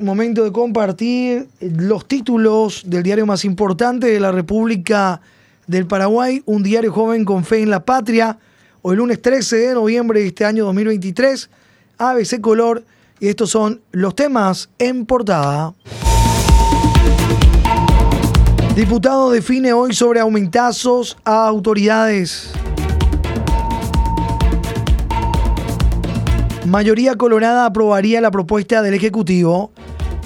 Momento de compartir los títulos del diario más importante de la República del Paraguay, un diario joven con fe en la patria. Hoy lunes 13 de noviembre de este año 2023, ABC Color, y estos son los temas en portada. Diputado define hoy sobre aumentazos a autoridades. Mayoría colorada aprobaría la propuesta del Ejecutivo.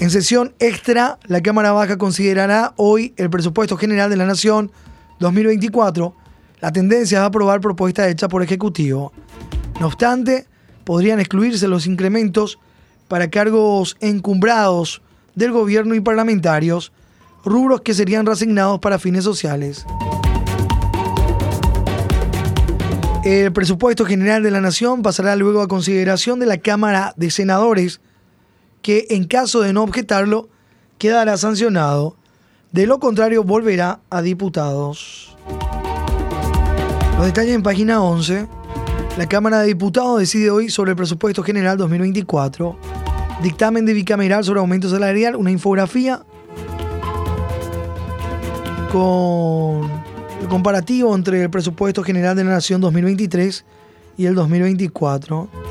En sesión extra, la Cámara Baja considerará hoy el presupuesto general de la Nación 2024. La tendencia es aprobar propuesta hecha por Ejecutivo. No obstante, podrían excluirse los incrementos para cargos encumbrados del gobierno y parlamentarios, rubros que serían reasignados para fines sociales. El presupuesto general de la Nación pasará luego a consideración de la Cámara de Senadores, que en caso de no objetarlo, quedará sancionado. De lo contrario, volverá a diputados. Los detalles en página 11. La Cámara de Diputados decide hoy sobre el presupuesto general 2024. Dictamen de bicameral sobre aumento salarial, una infografía con el comparativo entre el presupuesto general de la Nación 2023 y el 2024.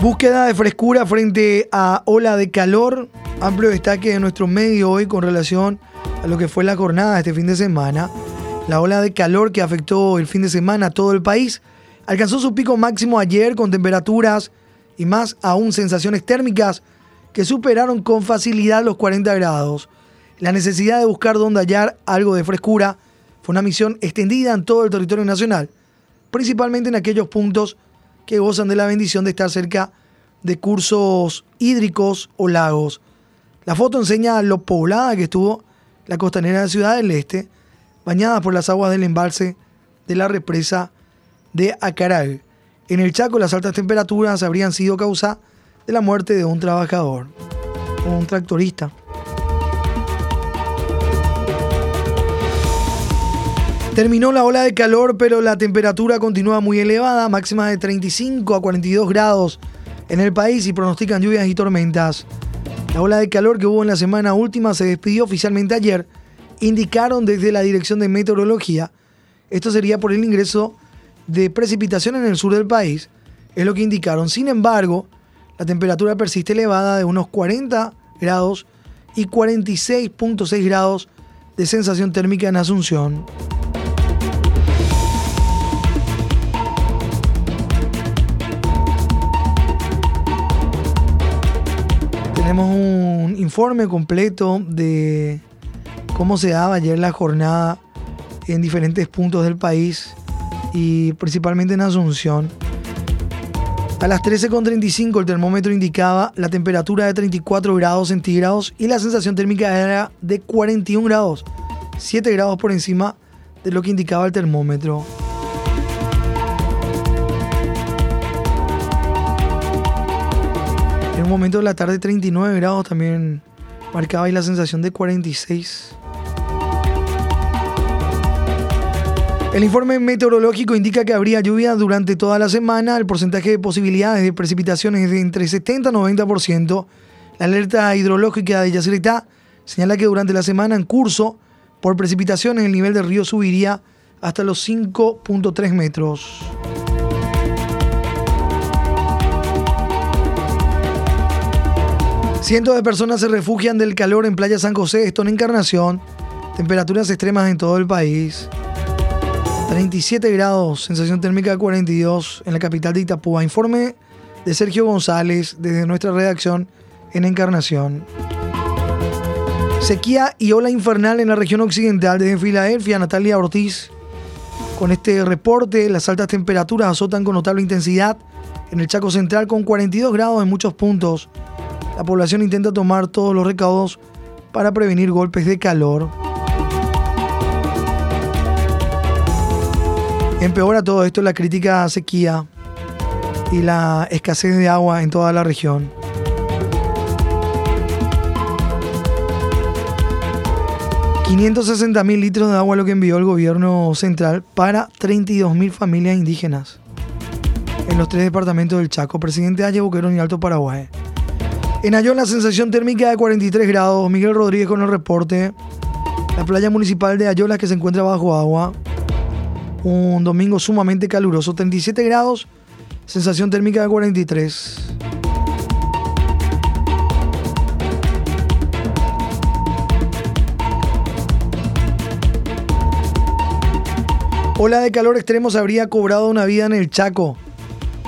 Búsqueda de frescura frente a ola de calor. Amplio destaque de nuestro medio hoy con relación a lo que fue la jornada este fin de semana. La ola de calor que afectó el fin de semana a todo el país alcanzó su pico máximo ayer con temperaturas y más aún sensaciones térmicas que superaron con facilidad los 40 grados. La necesidad de buscar dónde hallar algo de frescura fue una misión extendida en todo el territorio nacional, principalmente en aquellos puntos que gozan de la bendición de estar cerca de cursos hídricos o lagos. La foto enseña lo poblada que estuvo la costanera de Ciudad del Este, bañada por las aguas del embalse de la represa de Acaral. En el Chaco las altas temperaturas habrían sido causa de la muerte de un trabajador, un tractorista. Terminó la ola de calor, pero la temperatura continúa muy elevada, máxima de 35 a 42 grados en el país y pronostican lluvias y tormentas. La ola de calor que hubo en la semana última se despidió oficialmente ayer, indicaron desde la Dirección de Meteorología. Esto sería por el ingreso de precipitación en el sur del país, es lo que indicaron. Sin embargo, la temperatura persiste elevada de unos 40 grados y 46.6 grados de sensación térmica en Asunción. Tenemos un informe completo de cómo se daba ayer la jornada en diferentes puntos del país y principalmente en Asunción. A las 13.35 el termómetro indicaba la temperatura de 34 grados centígrados y la sensación térmica era de 41 grados, 7 grados por encima de lo que indicaba el termómetro. En un momento de la tarde 39 grados también marcaba ahí la sensación de 46. El informe meteorológico indica que habría lluvia durante toda la semana. El porcentaje de posibilidades de precipitaciones es de entre 70 y 90%. La alerta hidrológica de Yacyretá señala que durante la semana en curso, por precipitaciones, el nivel del río subiría hasta los 5.3 metros. Cientos de personas se refugian del calor en Playa San José, esto en Encarnación. Temperaturas extremas en todo el país. 37 grados, sensación térmica de 42 en la capital de Itapúa. Informe de Sergio González desde nuestra redacción en Encarnación. Sequía y ola infernal en la región occidental desde Filadelfia, Natalia Ortiz. Con este reporte, las altas temperaturas azotan con notable intensidad en el Chaco Central con 42 grados en muchos puntos la población intenta tomar todos los recaudos para prevenir golpes de calor. Empeora todo esto la crítica sequía y la escasez de agua en toda la región. 560 mil litros de agua lo que envió el gobierno central para 32 mil familias indígenas en los tres departamentos del Chaco, Presidente Valle, Boquerón y Alto Paraguay. En Ayón la sensación térmica de 43 grados. Miguel Rodríguez con el reporte. La playa municipal de Ayola que se encuentra bajo agua. Un domingo sumamente caluroso. 37 grados. Sensación térmica de 43. Ola de calor extremo se habría cobrado una vida en el Chaco.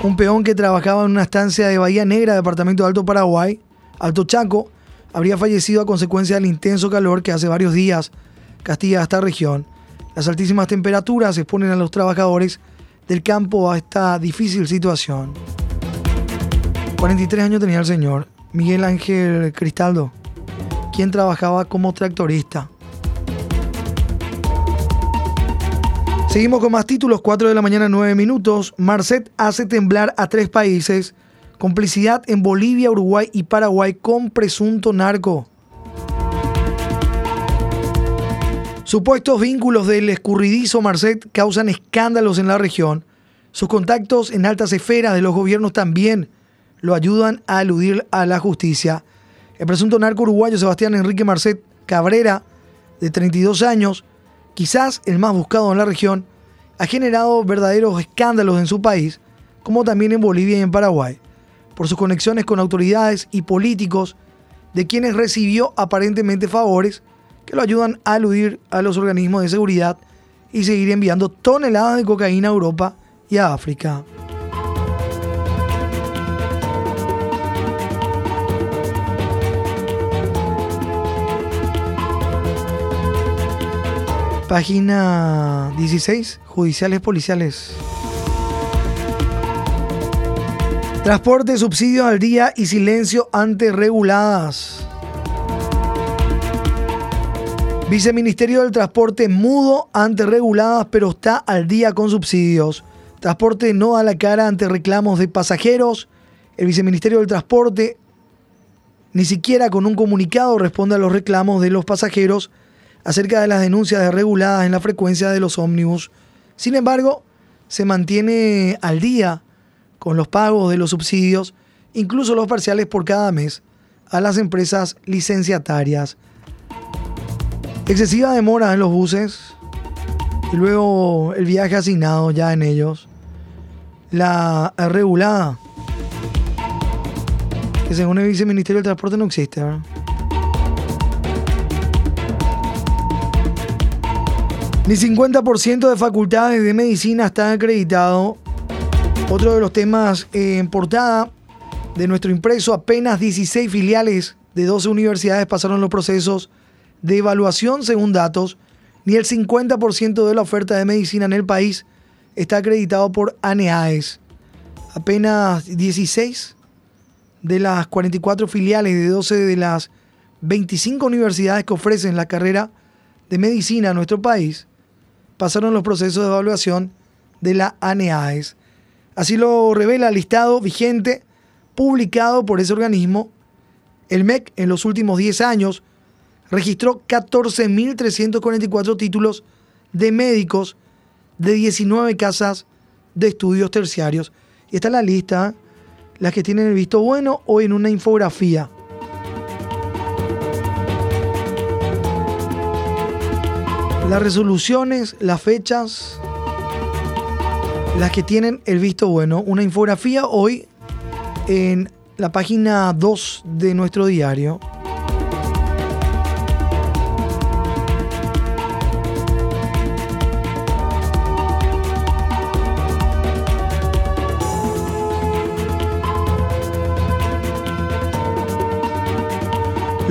Un peón que trabajaba en una estancia de Bahía Negra, departamento de Alto Paraguay, Alto Chaco, habría fallecido a consecuencia del intenso calor que hace varios días castiga esta región. Las altísimas temperaturas exponen a los trabajadores del campo a esta difícil situación. 43 años tenía el señor Miguel Ángel Cristaldo, quien trabajaba como tractorista. Seguimos con más títulos, 4 de la mañana, 9 minutos. Marcet hace temblar a tres países. Complicidad en Bolivia, Uruguay y Paraguay con presunto narco. Supuestos vínculos del escurridizo Marcet causan escándalos en la región. Sus contactos en altas esferas de los gobiernos también lo ayudan a aludir a la justicia. El presunto narco uruguayo Sebastián Enrique Marcet Cabrera, de 32 años, quizás el más buscado en la región, ha generado verdaderos escándalos en su país, como también en Bolivia y en Paraguay, por sus conexiones con autoridades y políticos de quienes recibió aparentemente favores que lo ayudan a aludir a los organismos de seguridad y seguir enviando toneladas de cocaína a Europa y a África. Página 16, judiciales policiales. Transporte, subsidios al día y silencio ante reguladas. Viceministerio del Transporte mudo ante reguladas, pero está al día con subsidios. Transporte no da la cara ante reclamos de pasajeros. El Viceministerio del Transporte ni siquiera con un comunicado responde a los reclamos de los pasajeros acerca de las denuncias de reguladas en la frecuencia de los ómnibus. Sin embargo, se mantiene al día con los pagos de los subsidios, incluso los parciales por cada mes, a las empresas licenciatarias. Excesiva demora en los buses y luego el viaje asignado ya en ellos. La regulada, que según el viceministerio del Transporte no existe. Ni 50% de facultades de medicina están acreditado. Otro de los temas eh, en portada de nuestro impreso, apenas 16 filiales de 12 universidades pasaron los procesos de evaluación según datos. Ni el 50% de la oferta de medicina en el país está acreditado por ANEAES. Apenas 16 de las 44 filiales de 12 de las 25 universidades que ofrecen la carrera de medicina en nuestro país pasaron los procesos de evaluación de la ANEAES. Así lo revela el listado vigente publicado por ese organismo. El MEC en los últimos 10 años registró 14.344 títulos de médicos de 19 casas de estudios terciarios. Y está la lista, las que tienen el visto bueno o en una infografía. Las resoluciones, las fechas, las que tienen el visto bueno. Una infografía hoy en la página 2 de nuestro diario.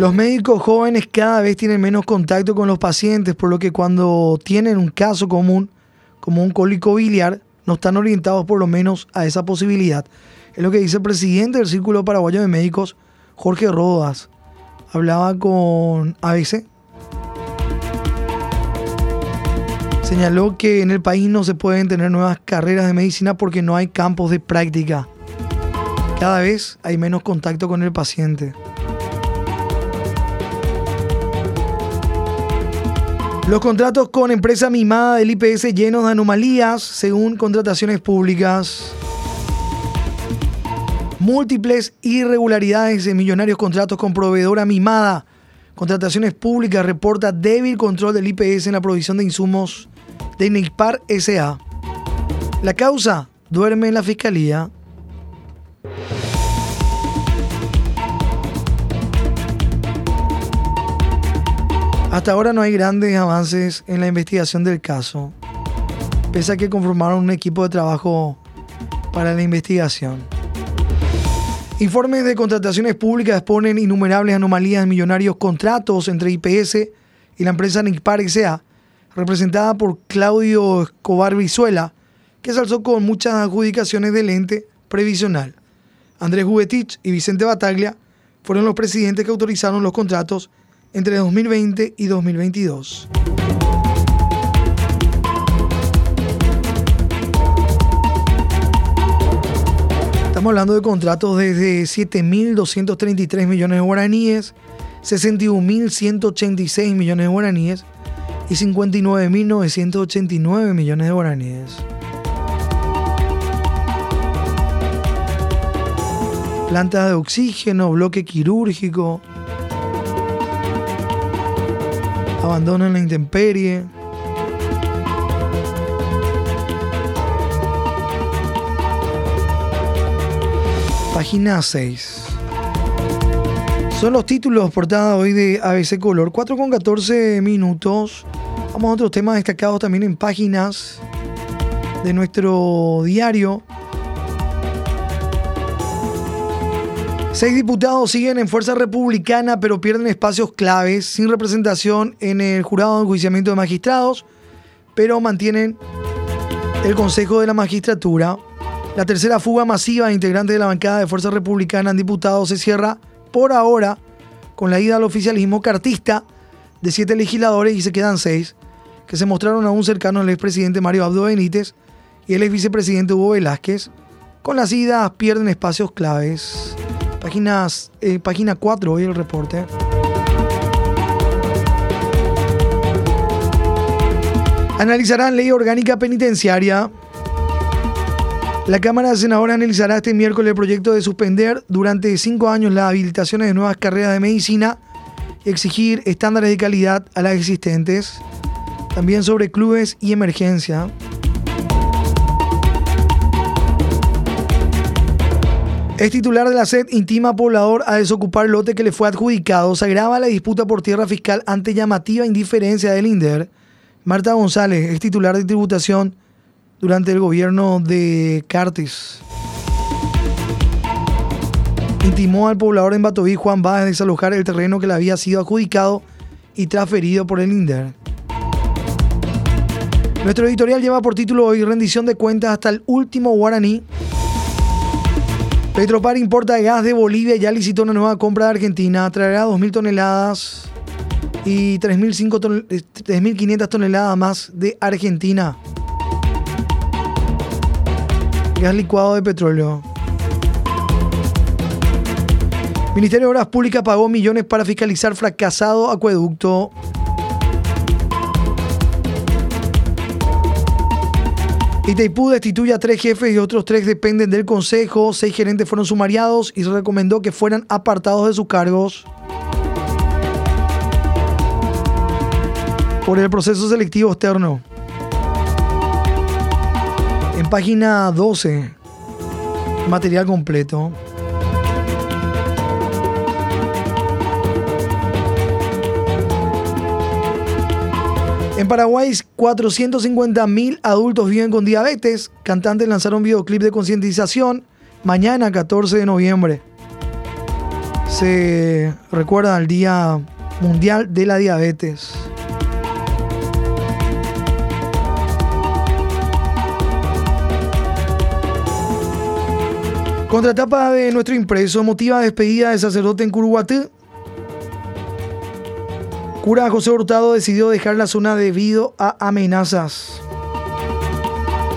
Los médicos jóvenes cada vez tienen menos contacto con los pacientes, por lo que cuando tienen un caso común, como un cólico biliar, no están orientados por lo menos a esa posibilidad. Es lo que dice el presidente del Círculo Paraguayo de Médicos, Jorge Rodas. Hablaba con ABC. Señaló que en el país no se pueden tener nuevas carreras de medicina porque no hay campos de práctica. Cada vez hay menos contacto con el paciente. Los contratos con empresa mimada del IPS llenos de anomalías según contrataciones públicas. Múltiples irregularidades en millonarios contratos con proveedora mimada. Contrataciones públicas reporta débil control del IPS en la provisión de insumos de NIPAR SA. La causa duerme en la fiscalía. Hasta ahora no hay grandes avances en la investigación del caso, pese a que conformaron un equipo de trabajo para la investigación. Informes de contrataciones públicas exponen innumerables anomalías en millonarios contratos entre IPS y la empresa NICPAR S.A., representada por Claudio Escobar Vizuela, que se alzó con muchas adjudicaciones del ente previsional. Andrés Juvetich y Vicente Bataglia fueron los presidentes que autorizaron los contratos entre 2020 y 2022. Estamos hablando de contratos desde 7.233 millones de guaraníes, 61.186 millones de guaraníes y 59.989 millones de guaraníes. Planta de oxígeno, bloque quirúrgico, abandono en la intemperie. Página 6. Son los títulos portados hoy de ABC Color. 4 con 14 minutos. Vamos a otros temas destacados también en páginas de nuestro diario. Seis diputados siguen en fuerza republicana, pero pierden espacios claves, sin representación en el jurado de enjuiciamiento de magistrados, pero mantienen el Consejo de la Magistratura. La tercera fuga masiva de integrantes de la bancada de Fuerza Republicana en diputados se cierra por ahora con la ida al oficialismo cartista de siete legisladores y se quedan seis, que se mostraron aún cercanos al expresidente Mario Abdo Benítez y el ex vicepresidente Hugo Velázquez. Con las idas pierden espacios claves. Eh, página 4 hoy el reporte. Analizarán ley orgánica penitenciaria. La Cámara de Senadores analizará este miércoles el proyecto de suspender durante cinco años las habilitaciones de nuevas carreras de medicina y exigir estándares de calidad a las existentes. También sobre clubes y emergencia. Es titular de la SED, intima poblador a desocupar lote que le fue adjudicado. Se agrava la disputa por tierra fiscal ante llamativa indiferencia del INDER. Marta González es titular de tributación durante el gobierno de Cartes. Intimó al poblador en Batoví, Juan Báez, desalojar el terreno que le había sido adjudicado y transferido por el INDER. Nuestro editorial lleva por título hoy rendición de cuentas hasta el último guaraní. Petropar importa gas de Bolivia ya licitó una nueva compra de Argentina. Traerá 2.000 toneladas y 3.500 toneladas más de Argentina. Gas licuado de petróleo. Ministerio de Obras Públicas pagó millones para fiscalizar fracasado acueducto. Itaipú destituye a tres jefes y otros tres dependen del Consejo. Seis gerentes fueron sumariados y se recomendó que fueran apartados de sus cargos. Por el proceso selectivo externo. En página 12, material completo. En Paraguay, 450.000 adultos viven con diabetes. Cantantes lanzaron videoclip de concientización mañana, 14 de noviembre. Se recuerda al Día Mundial de la Diabetes. Contratapa de nuestro impreso motiva despedida de sacerdote en Curuguatú. Cura José Hurtado decidió dejar la zona debido a amenazas.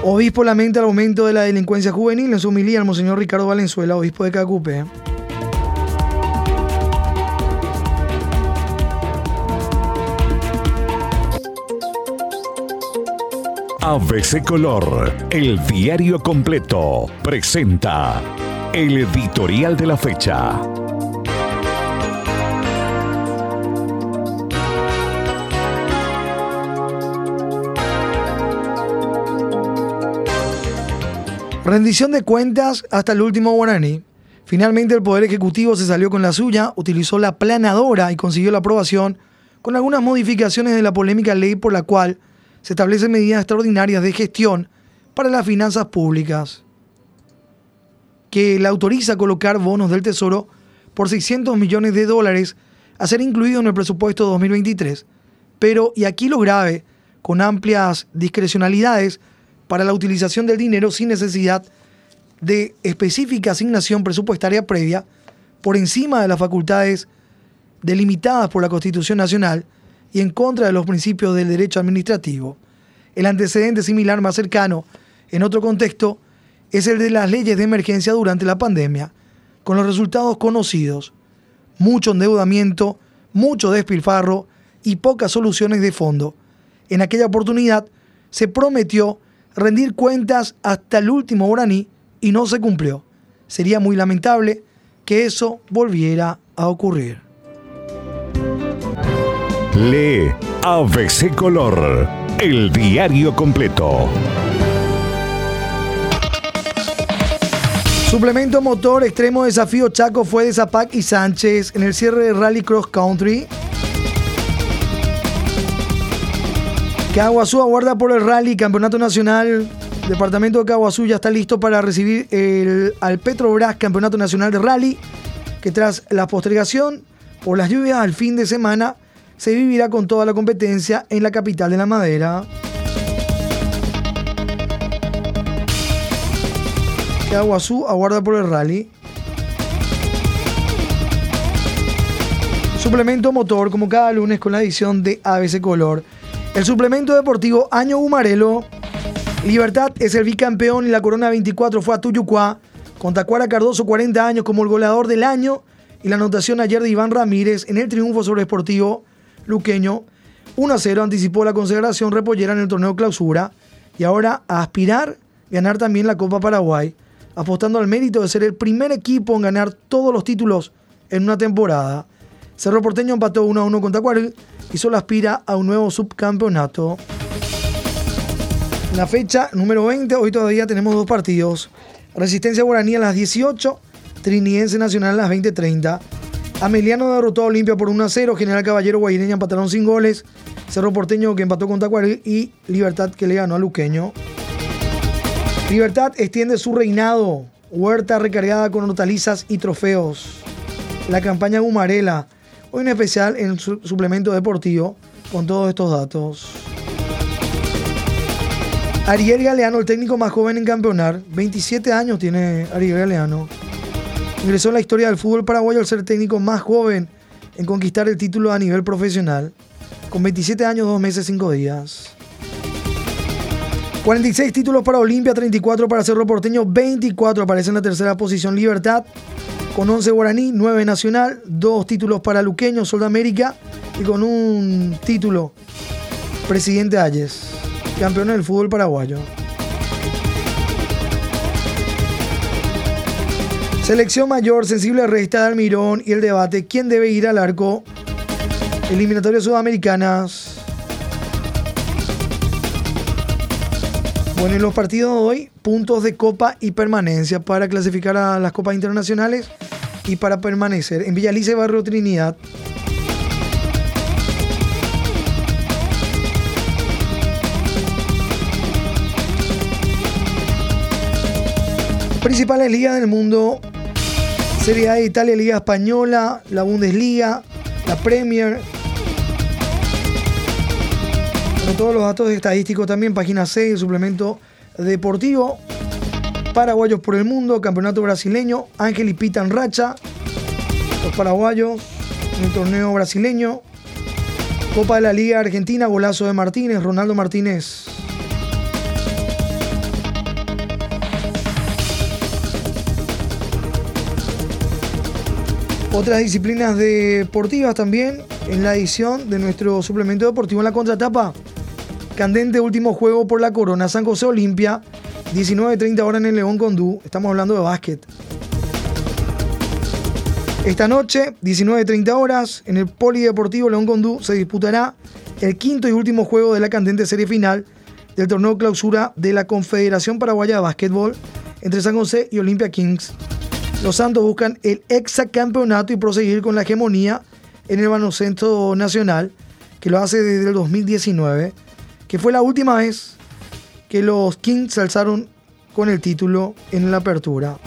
Obispo lamenta el aumento de la delincuencia juvenil en su homilía el Monseñor Ricardo Valenzuela, obispo de Cacupe. ABC Color, el diario completo, presenta el editorial de la fecha. Rendición de cuentas hasta el último guaraní. Finalmente el Poder Ejecutivo se salió con la suya, utilizó la planadora y consiguió la aprobación con algunas modificaciones de la polémica ley por la cual se establecen medidas extraordinarias de gestión para las finanzas públicas, que la autoriza a colocar bonos del Tesoro por 600 millones de dólares a ser incluidos en el presupuesto 2023. Pero, y aquí lo grave, con amplias discrecionalidades para la utilización del dinero sin necesidad de específica asignación presupuestaria previa por encima de las facultades delimitadas por la Constitución Nacional y en contra de los principios del derecho administrativo. El antecedente similar más cercano, en otro contexto, es el de las leyes de emergencia durante la pandemia, con los resultados conocidos. Mucho endeudamiento, mucho despilfarro y pocas soluciones de fondo. En aquella oportunidad se prometió rendir cuentas hasta el último guaraní y no se cumplió. Sería muy lamentable que eso volviera a ocurrir. Lee ABC Color, el diario completo. Suplemento motor extremo desafío Chaco fue de Zapac y Sánchez en el cierre de Rally Cross Country. Caguazú aguarda por el Rally Campeonato Nacional departamento de Caguazú ya está listo para recibir el, al Petrobras Campeonato Nacional de Rally, que tras la postergación por las lluvias al fin de semana se vivirá con toda la competencia en la capital de la madera. Caguazú aguarda por el rally. Suplemento motor, como cada lunes con la edición de ABC Color. El suplemento deportivo Año Humarelo Libertad es el bicampeón y la Corona 24 fue a Tuyucuá, con Tacuara Cardoso 40 años como el goleador del año y la anotación ayer de Iván Ramírez en el triunfo sobre Sportivo Luqueño. 1 a 0 anticipó la consagración repollera en el torneo clausura y ahora a aspirar ganar también la Copa Paraguay, apostando al mérito de ser el primer equipo en ganar todos los títulos en una temporada. Cerro Porteño empató 1 a 1 con Tacuarí y solo aspira a un nuevo subcampeonato. La fecha número 20, hoy todavía tenemos dos partidos. Resistencia Guaraní a las 18, Triniense Nacional a las 20.30. Ameliano derrotó a Olimpia por 1 a 0, General Caballero Guaireña empataron sin goles, Cerro Porteño que empató con Tacuarí y Libertad que le ganó a Luqueño. Libertad extiende su reinado, huerta recargada con hortalizas y trofeos. La campaña Gumarela, hoy en especial en su suplemento deportivo con todos estos datos. Ariel Galeano, el técnico más joven en campeonar, 27 años tiene Ariel Galeano. Ingresó en la historia del fútbol paraguayo al ser técnico más joven en conquistar el título a nivel profesional, con 27 años, 2 meses, 5 días. 46 títulos para Olimpia, 34 para Cerro Porteño, 24 aparece en la tercera posición Libertad, con 11 Guaraní, 9 Nacional, 2 títulos para Luqueño, Sol de América y con un título Presidente Ayes campeón del fútbol paraguayo. Selección mayor, sensible resta de Almirón y el debate, ¿quién debe ir al arco? Eliminatorias sudamericanas. Bueno, en los partidos de hoy, puntos de copa y permanencia para clasificar a las copas internacionales y para permanecer. En Villalice, Barrio Trinidad, Principales ligas del mundo. Serie A de Italia, Liga Española, la Bundesliga, la Premier. Con todos los datos estadísticos también, página 6, suplemento deportivo. Paraguayos por el mundo, campeonato brasileño, Ángel y Pita en racha. Los paraguayos el torneo brasileño. Copa de la Liga Argentina, golazo de Martínez, Ronaldo Martínez Otras disciplinas deportivas también en la edición de nuestro suplemento deportivo en la contratapa. Candente último juego por la corona. San José Olimpia, 19.30 horas en el León Condú. Estamos hablando de básquet. Esta noche, 19.30 horas, en el Polideportivo León Condú se disputará el quinto y último juego de la candente serie final del torneo clausura de la Confederación Paraguaya de Básquetbol entre San José y Olimpia Kings. Los Santos buscan el exacampeonato y proseguir con la hegemonía en el baloncesto nacional, que lo hace desde el 2019, que fue la última vez que los Kings se alzaron con el título en la apertura.